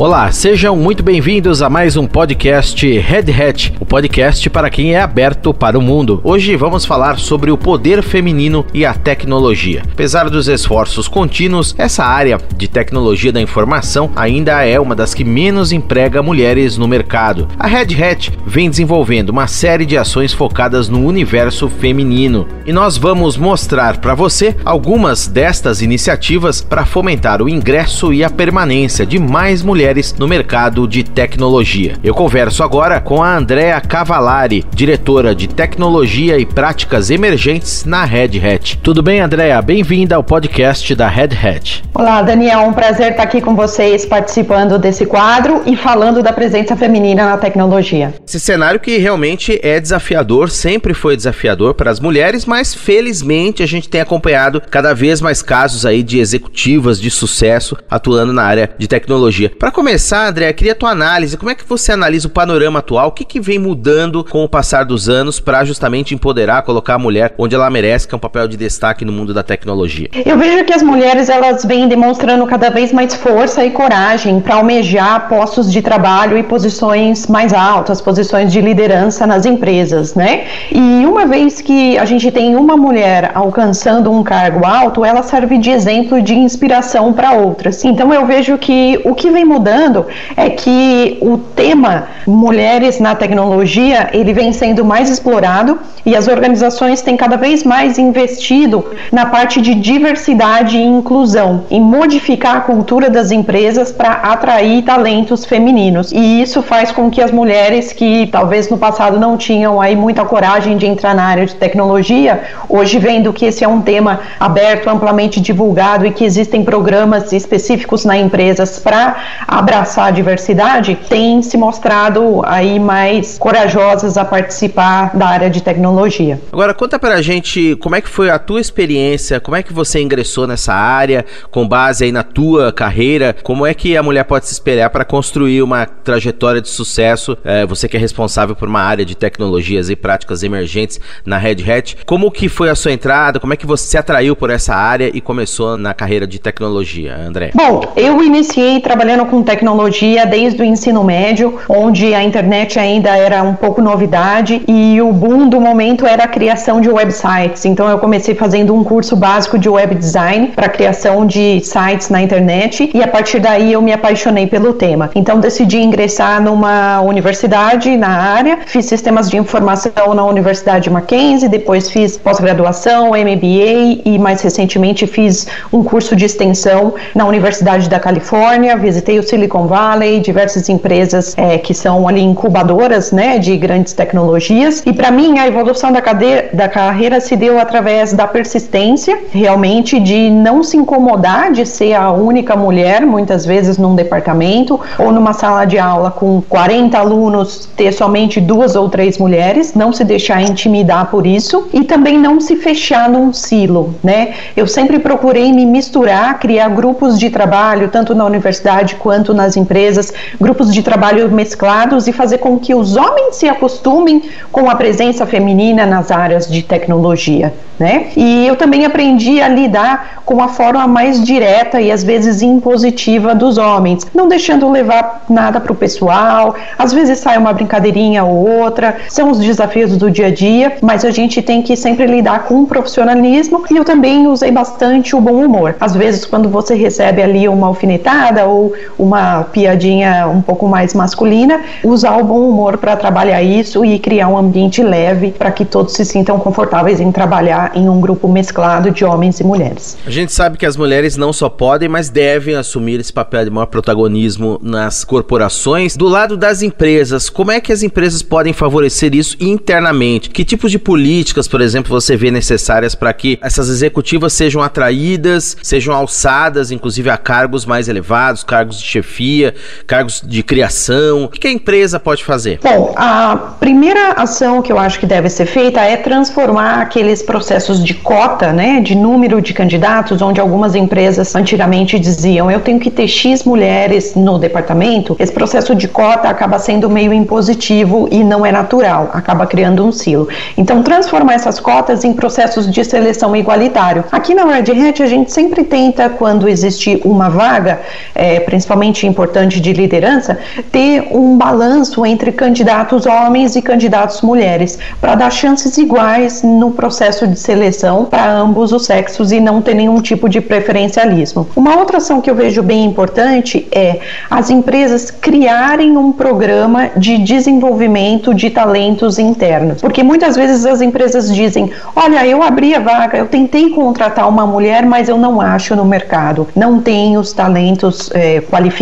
Olá, sejam muito bem-vindos a mais um podcast Red Hat, o podcast para quem é aberto para o mundo. Hoje vamos falar sobre o poder feminino e a tecnologia. Apesar dos esforços contínuos, essa área de tecnologia da informação ainda é uma das que menos emprega mulheres no mercado. A Red Hat vem desenvolvendo uma série de ações focadas no universo feminino e nós vamos mostrar para você algumas destas iniciativas para fomentar o ingresso e a permanência de mais mulheres mulheres no mercado de tecnologia. Eu converso agora com a Andrea Cavalari, diretora de tecnologia e práticas emergentes na Red Hat. Tudo bem, Andrea? Bem-vinda ao podcast da Red Hat. Olá, Daniel. Um prazer estar aqui com vocês participando desse quadro e falando da presença feminina na tecnologia. Esse cenário que realmente é desafiador, sempre foi desafiador para as mulheres, mas felizmente a gente tem acompanhado cada vez mais casos aí de executivas de sucesso atuando na área de tecnologia. Para começar, André, queria a tua análise. Como é que você analisa o panorama atual? O que, que vem mudando com o passar dos anos para justamente empoderar, colocar a mulher onde ela merece, que é um papel de destaque no mundo da tecnologia? Eu vejo que as mulheres elas vêm demonstrando cada vez mais força e coragem para almejar postos de trabalho e posições mais altas, posições de liderança nas empresas, né? E uma vez que a gente tem uma mulher alcançando um cargo alto, ela serve de exemplo de inspiração para outras. Então eu vejo que o que vem mudando mudando é que o tema mulheres na tecnologia ele vem sendo mais explorado e as organizações têm cada vez mais investido na parte de diversidade e inclusão, em modificar a cultura das empresas para atrair talentos femininos. E isso faz com que as mulheres que talvez no passado não tinham aí muita coragem de entrar na área de tecnologia, hoje vendo que esse é um tema aberto, amplamente divulgado e que existem programas específicos na empresas para abraçar a diversidade, têm se mostrado aí mais corajosas a participar da área de tecnologia. Agora conta pra gente como é que foi a tua experiência, como é que você ingressou nessa área, com base aí na tua carreira, como é que a mulher pode se espelhar para construir uma trajetória de sucesso, é, você que é responsável por uma área de tecnologias e práticas emergentes na Red Hat, como que foi a sua entrada, como é que você se atraiu por essa área e começou na carreira de tecnologia, André? Bom, eu iniciei trabalhando com tecnologia desde o ensino médio, onde a internet ainda era um pouco novidade e o boom do momento era a criação de websites. Então eu comecei fazendo um curso básico de web design para criação de sites na internet e a partir daí eu me apaixonei pelo tema. Então decidi ingressar numa universidade na área, fiz sistemas de informação na Universidade Mackenzie, depois fiz pós-graduação, MBA e mais recentemente fiz um curso de extensão na Universidade da Califórnia, visitei o Silicon Valley, diversas empresas é, que são ali incubadoras né, de grandes tecnologias. E para mim, a evolução da, cadeira, da carreira se deu através da persistência, realmente, de não se incomodar de ser a única mulher, muitas vezes num departamento ou numa sala de aula com 40 alunos, ter somente duas ou três mulheres, não se deixar intimidar por isso e também não se fechar num silo, né? Eu sempre procurei me misturar, criar grupos de trabalho, tanto na universidade quanto tanto nas empresas, grupos de trabalho mesclados e fazer com que os homens se acostumem com a presença feminina nas áreas de tecnologia. Né? E eu também aprendi a lidar com a forma mais direta e às vezes impositiva dos homens, não deixando levar nada para o pessoal. Às vezes sai uma brincadeirinha ou outra, são os desafios do dia a dia, mas a gente tem que sempre lidar com o profissionalismo. E eu também usei bastante o bom humor. Às vezes, quando você recebe ali uma alfinetada ou uma uma piadinha um pouco mais masculina, usar o bom humor para trabalhar isso e criar um ambiente leve para que todos se sintam confortáveis em trabalhar em um grupo mesclado de homens e mulheres. A gente sabe que as mulheres não só podem, mas devem assumir esse papel de maior protagonismo nas corporações. Do lado das empresas, como é que as empresas podem favorecer isso internamente? Que tipos de políticas, por exemplo, você vê necessárias para que essas executivas sejam atraídas, sejam alçadas, inclusive a cargos mais elevados, cargos de chefia? cargos de criação? O que a empresa pode fazer? Bom, a primeira ação que eu acho que deve ser feita é transformar aqueles processos de cota, né, de número de candidatos, onde algumas empresas antigamente diziam eu tenho que ter X mulheres no departamento. Esse processo de cota acaba sendo meio impositivo e não é natural, acaba criando um silo. Então, transformar essas cotas em processos de seleção igualitário. Aqui na Red Hat, a gente sempre tenta, quando existe uma vaga, é, principalmente extremamente importante de liderança ter um balanço entre candidatos homens e candidatos mulheres, para dar chances iguais no processo de seleção para ambos os sexos e não ter nenhum tipo de preferencialismo. Uma outra ação que eu vejo bem importante é as empresas criarem um programa de desenvolvimento de talentos internos, porque muitas vezes as empresas dizem: Olha, eu abri a vaga, eu tentei contratar uma mulher, mas eu não acho no mercado, não tem os talentos é, qualificados,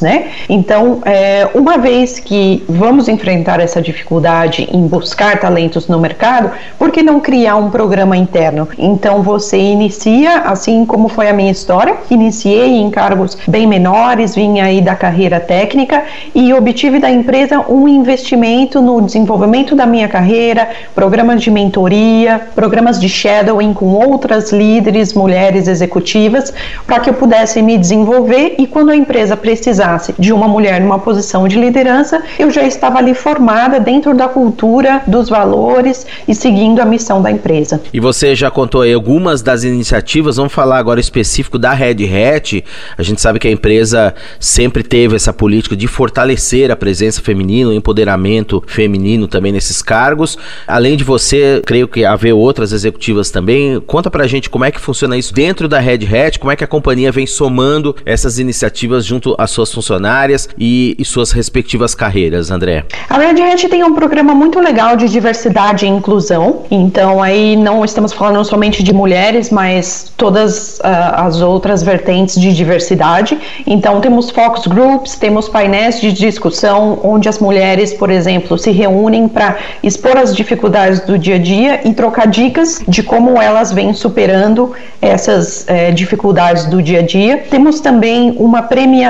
né? Então, é, uma vez que vamos enfrentar essa dificuldade em buscar talentos no mercado, por que não criar um programa interno? Então, você inicia, assim como foi a minha história, iniciei em cargos bem menores, vim aí da carreira técnica e obtive da empresa um investimento no desenvolvimento da minha carreira, programas de mentoria, programas de shadowing com outras líderes, mulheres executivas, para que eu pudesse me desenvolver e quando a empresa precisasse de uma mulher numa posição de liderança, eu já estava ali formada dentro da cultura, dos valores e seguindo a missão da empresa. E você já contou aí algumas das iniciativas, vamos falar agora específico da Red Hat. A gente sabe que a empresa sempre teve essa política de fortalecer a presença feminina, o empoderamento feminino também nesses cargos. Além de você, creio que haver outras executivas também. Conta pra gente como é que funciona isso dentro da Red Hat, como é que a companhia vem somando essas iniciativas junto às suas funcionárias e, e suas respectivas carreiras, André. A Red Hat tem um programa muito legal de diversidade e inclusão. Então aí não estamos falando somente de mulheres, mas todas uh, as outras vertentes de diversidade. Então temos focus groups, temos painéis de discussão onde as mulheres, por exemplo, se reúnem para expor as dificuldades do dia a dia e trocar dicas de como elas vêm superando essas eh, dificuldades do dia a dia. Temos também uma premiação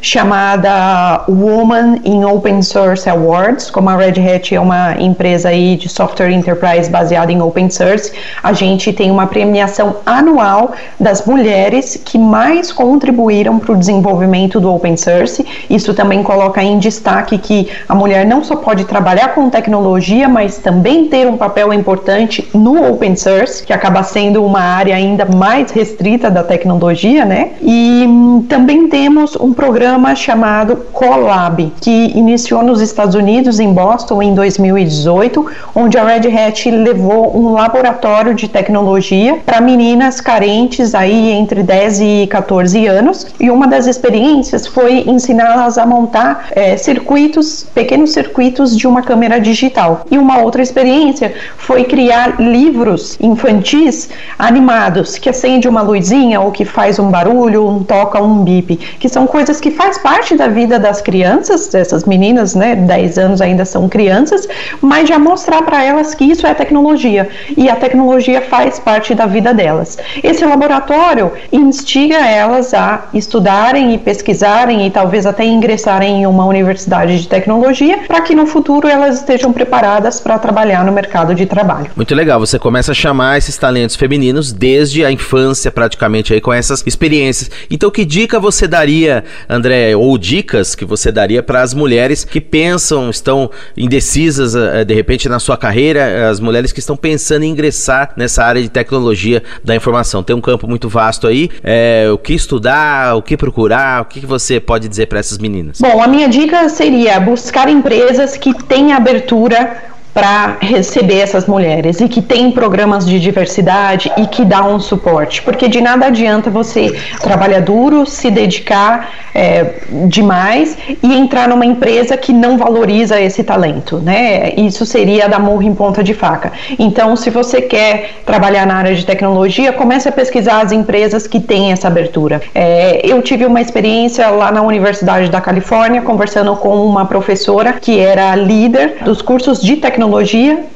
chamada Woman in Open Source Awards, como a Red Hat é uma empresa aí de software enterprise baseada em open source, a gente tem uma premiação anual das mulheres que mais contribuíram para o desenvolvimento do open source. Isso também coloca em destaque que a mulher não só pode trabalhar com tecnologia, mas também ter um papel importante no open source, que acaba sendo uma área ainda mais restrita da tecnologia, né? E hum, também temos um programa chamado Colab, que iniciou nos Estados Unidos, em Boston, em 2018, onde a Red Hat levou um laboratório de tecnologia para meninas carentes aí entre 10 e 14 anos. E uma das experiências foi ensiná-las a montar é, circuitos, pequenos circuitos de uma câmera digital. E uma outra experiência foi criar livros infantis animados que acende uma luzinha ou que faz um barulho, um toca, um bip, que são coisas que faz parte da vida das crianças, dessas meninas, né, 10 anos ainda são crianças, mas já mostrar para elas que isso é tecnologia e a tecnologia faz parte da vida delas. Esse laboratório instiga elas a estudarem e pesquisarem e talvez até ingressarem em uma universidade de tecnologia para que no futuro elas estejam preparadas para trabalhar no mercado de trabalho. Muito legal, você começa a chamar esses talentos femininos desde a infância praticamente aí com essas experiências. Então que dica você daria, André, ou dicas que você daria para as mulheres que pensam, estão indecisas eh, de repente na sua carreira, as mulheres que estão pensando em ingressar nessa área de tecnologia da informação? Tem um campo muito vasto aí, é, o que estudar, o que procurar, o que você pode dizer para essas meninas? Bom, a minha dica seria buscar empresas que têm abertura para receber essas mulheres e que tem programas de diversidade e que dá um suporte, porque de nada adianta você trabalhar duro, se dedicar é, demais e entrar numa empresa que não valoriza esse talento, né? Isso seria dar murro em ponta de faca. Então, se você quer trabalhar na área de tecnologia, comece a pesquisar as empresas que têm essa abertura. É, eu tive uma experiência lá na Universidade da Califórnia, conversando com uma professora que era líder dos cursos de tecnologia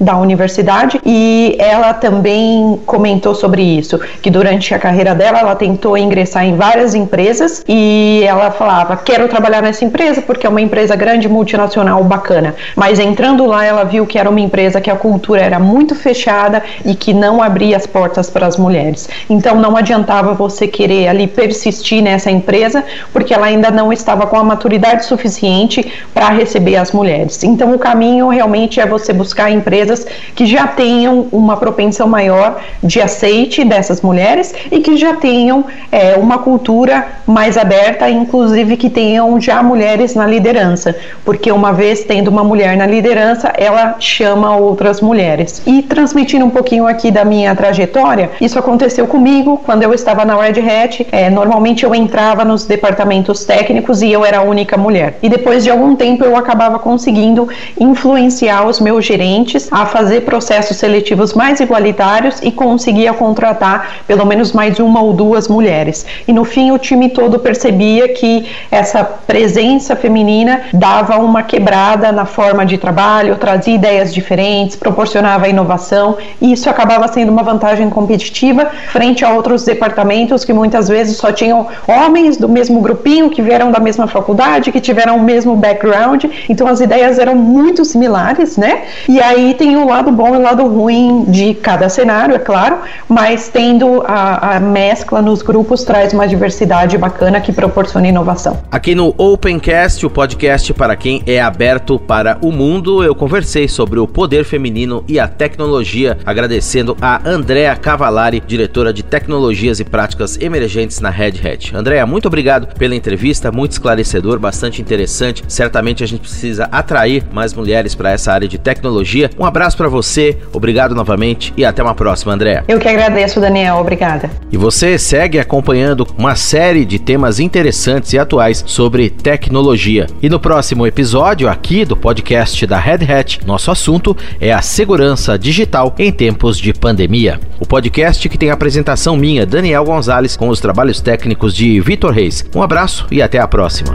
da universidade e ela também comentou sobre isso, que durante a carreira dela ela tentou ingressar em várias empresas e ela falava: quero trabalhar nessa empresa porque é uma empresa grande, multinacional, bacana. Mas entrando lá, ela viu que era uma empresa que a cultura era muito fechada e que não abria as portas para as mulheres. Então não adiantava você querer ali persistir nessa empresa porque ela ainda não estava com a maturidade suficiente para receber as mulheres. Então o caminho realmente é você buscar empresas que já tenham uma propensão maior de aceite dessas mulheres e que já tenham é, uma cultura mais aberta, inclusive que tenham já mulheres na liderança, porque uma vez tendo uma mulher na liderança, ela chama outras mulheres. E transmitindo um pouquinho aqui da minha trajetória, isso aconteceu comigo quando eu estava na Red Hat. É, normalmente eu entrava nos departamentos técnicos e eu era a única mulher. E depois de algum tempo eu acabava conseguindo influenciar os meus gerentes a fazer processos seletivos mais igualitários e conseguia contratar pelo menos mais uma ou duas mulheres. E no fim o time todo percebia que essa presença feminina dava uma quebrada na forma de trabalho, trazia ideias diferentes, proporcionava inovação e isso acabava sendo uma vantagem competitiva frente a outros departamentos que muitas vezes só tinham homens do mesmo grupinho que vieram da mesma faculdade, que tiveram o mesmo background, então as ideias eram muito similares, né? E aí tem o lado bom e o lado ruim de cada cenário, é claro, mas tendo a, a mescla nos grupos traz uma diversidade bacana que proporciona inovação. Aqui no Opencast, o podcast para quem é aberto para o mundo, eu conversei sobre o poder feminino e a tecnologia, agradecendo a Andrea Cavalari, diretora de tecnologias e práticas emergentes na Red Hat. Andrea, muito obrigado pela entrevista, muito esclarecedor, bastante interessante. Certamente a gente precisa atrair mais mulheres para essa área de tecnologia. Um abraço para você, obrigado novamente e até uma próxima, Andrea. Eu que agradeço, Daniel, obrigada. E você segue acompanhando uma série de temas interessantes e atuais sobre tecnologia. E no próximo episódio aqui do podcast da Red Hat, nosso assunto é a segurança digital em tempos de pandemia. O podcast que tem a apresentação minha, Daniel Gonzalez, com os trabalhos técnicos de Vitor Reis. Um abraço e até a próxima.